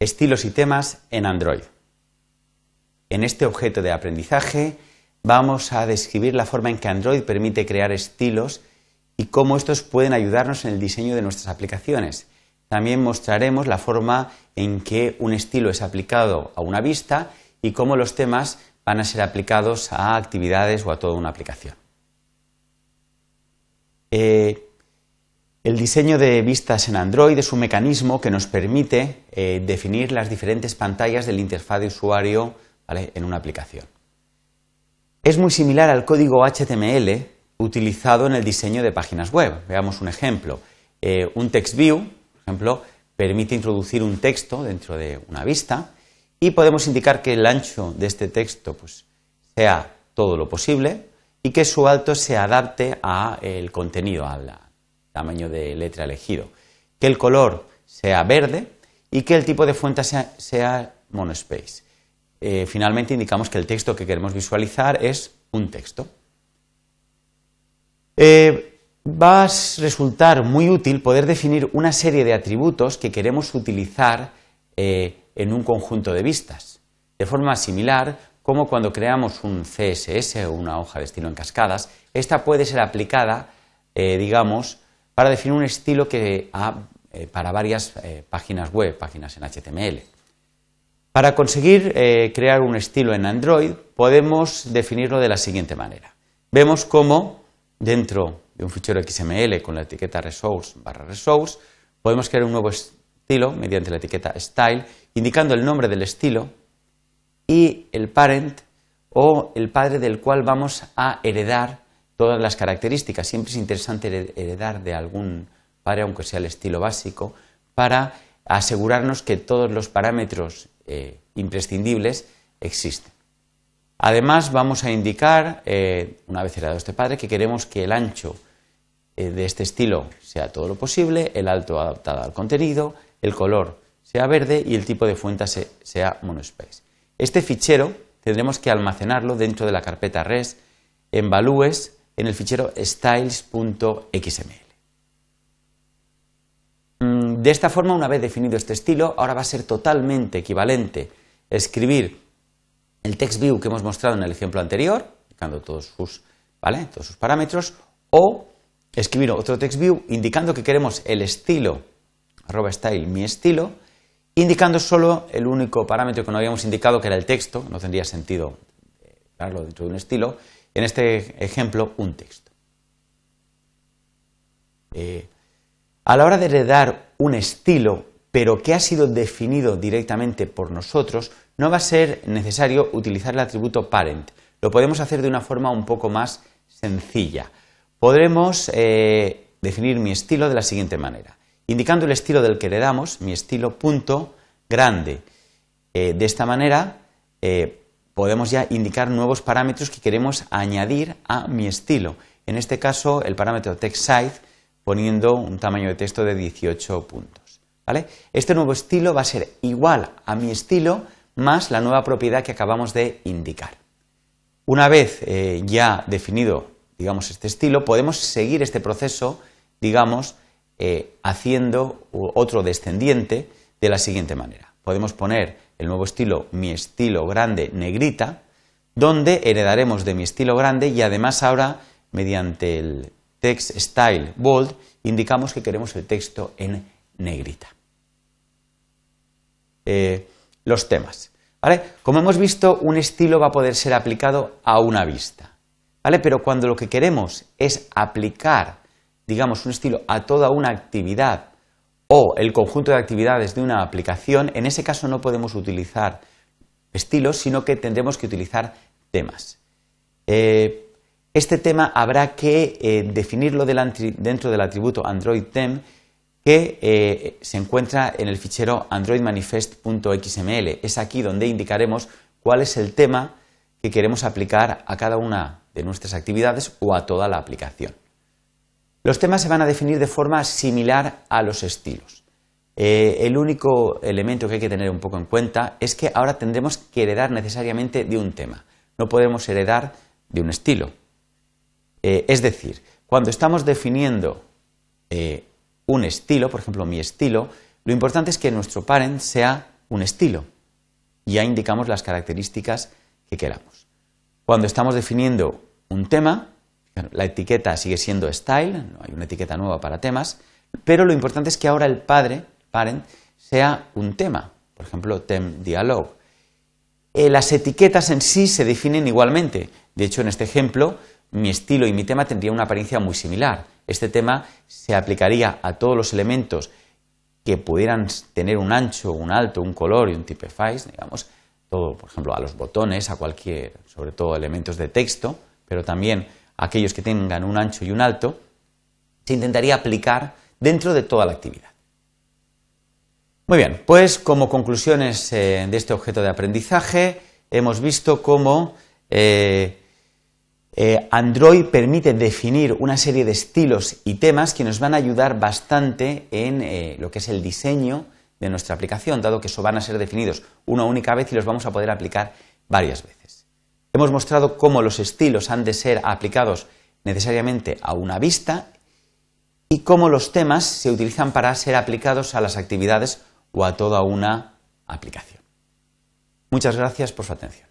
Estilos y temas en Android. En este objeto de aprendizaje vamos a describir la forma en que Android permite crear estilos y cómo estos pueden ayudarnos en el diseño de nuestras aplicaciones. También mostraremos la forma en que un estilo es aplicado a una vista y cómo los temas van a ser aplicados a actividades o a toda una aplicación. Eh, el diseño de vistas en Android es un mecanismo que nos permite eh, definir las diferentes pantallas del interfaz de usuario en una aplicación. Es muy similar al código HTML utilizado en el diseño de páginas web. Veamos un ejemplo. Eh, un text view, por ejemplo, permite introducir un texto dentro de una vista y podemos indicar que el ancho de este texto pues, sea todo lo posible y que su alto se adapte al contenido, al tamaño de letra elegido. Que el color sea verde y que el tipo de fuente sea, monospace. Eh, finalmente indicamos que el texto que queremos visualizar es un texto. Eh, va a resultar muy útil poder definir una serie de atributos que queremos utilizar eh, en un conjunto de vistas. De forma similar, como cuando creamos un CSS o una hoja de estilo en cascadas, esta puede ser aplicada, digamos, para definir un estilo que eh, para varias eh, páginas web, páginas en HTML. Para conseguir crear un estilo en Android, podemos definirlo de la siguiente manera. Vemos cómo dentro de un fichero XML con la etiqueta resource barra resource, podemos crear un nuevo estilo mediante la etiqueta style indicando el nombre del estilo y el parent o el padre del cual vamos a heredar todas las características. Siempre es interesante heredar de algún padre, aunque sea el estilo básico, para asegurarnos que todos los parámetros eh, imprescindibles existen. Además, vamos a indicar, eh, una vez heredado este padre, que queremos que el ancho eh, de este estilo sea todo lo posible, el alto adaptado al contenido, el color sea verde y el tipo de fuente sea monospace. Este fichero tendremos que almacenarlo dentro de la carpeta res en values en el fichero styles.xml. Mm, de esta forma, una vez definido este estilo, ahora va a ser totalmente equivalente escribir el text view que hemos mostrado en el ejemplo anterior, indicando todos sus, todos sus parámetros, o escribir otro text view indicando que queremos el estilo, arroba style, mi estilo, indicando solo el único parámetro que no habíamos indicado, que era el texto, no tendría sentido darlo dentro de un estilo, en este ejemplo, un texto. Eh, a la hora de heredar un estilo, pero que ha sido definido directamente por nosotros, no va a ser necesario utilizar el atributo parent. Lo podemos hacer de una forma un poco más sencilla. Podremos eh, definir mi estilo de la siguiente manera indicando el estilo del que heredamos, mi estilo punto grande. Eh, de esta manera podemos ya indicar nuevos parámetros que queremos añadir a mi estilo. En este caso, el parámetro text size poniendo un tamaño de texto de 18 puntos. Este nuevo estilo va a ser igual a mi estilo más la nueva propiedad que acabamos de indicar. Una vez eh, ya definido, digamos, este estilo, podemos seguir este proceso, digamos, eh, haciendo otro descendiente de la siguiente manera. Podemos poner el nuevo estilo mi estilo grande negrita, donde heredaremos de mi estilo grande y además ahora mediante el text style bold indicamos que queremos el texto en negrita. Eh, los temas. Como hemos visto, un estilo va a poder ser aplicado a una vista. ¿vale? Pero cuando lo que queremos es aplicar digamos, un estilo a toda una actividad o el conjunto de actividades de una aplicación, en ese caso no podemos utilizar estilos, sino que tendremos que utilizar temas. Eh, este tema habrá que eh, definirlo dentro del atributo Android Theme que eh, se encuentra en el fichero androidmanifest.xml. Es aquí donde indicaremos cuál es el tema que queremos aplicar a cada una de nuestras actividades o a toda la aplicación. Los temas se van a definir de forma similar a los estilos. Eh, el único elemento que hay que tener un poco en cuenta es que ahora tendremos que heredar necesariamente de un tema. No podemos heredar de un estilo. Eh, es decir, cuando estamos definiendo eh, un estilo, por ejemplo mi estilo, lo importante es que nuestro parent sea un estilo. Ya indicamos las características que queramos. Cuando estamos definiendo un tema, la etiqueta sigue siendo style, no hay una etiqueta nueva para temas, pero lo importante es que ahora el padre, parent, sea un tema, por ejemplo, tem dialog. Eh, las etiquetas en sí se definen igualmente. De hecho, en este ejemplo, mi estilo y mi tema tendrían una apariencia muy similar. Este tema se aplicaría a todos los elementos que pudieran tener un ancho, un alto, un color y un typeface, digamos, todo, por ejemplo, a los botones, a cualquier, sobre todo elementos de texto, pero también aquellos que tengan un ancho y un alto, se intentaría aplicar dentro de toda la actividad. Muy bien, pues como conclusiones eh, de este objeto de aprendizaje, hemos visto cómo eh, eh, Android permite definir una serie de estilos y temas que nos van a ayudar bastante en lo que es el diseño de nuestra aplicación, dado que eso van a ser definidos una única vez y los vamos a poder aplicar varias veces. Hemos mostrado cómo los estilos han de ser aplicados necesariamente a una vista y cómo los temas se utilizan para ser aplicados a las actividades o a toda una aplicación. Muchas gracias por su atención.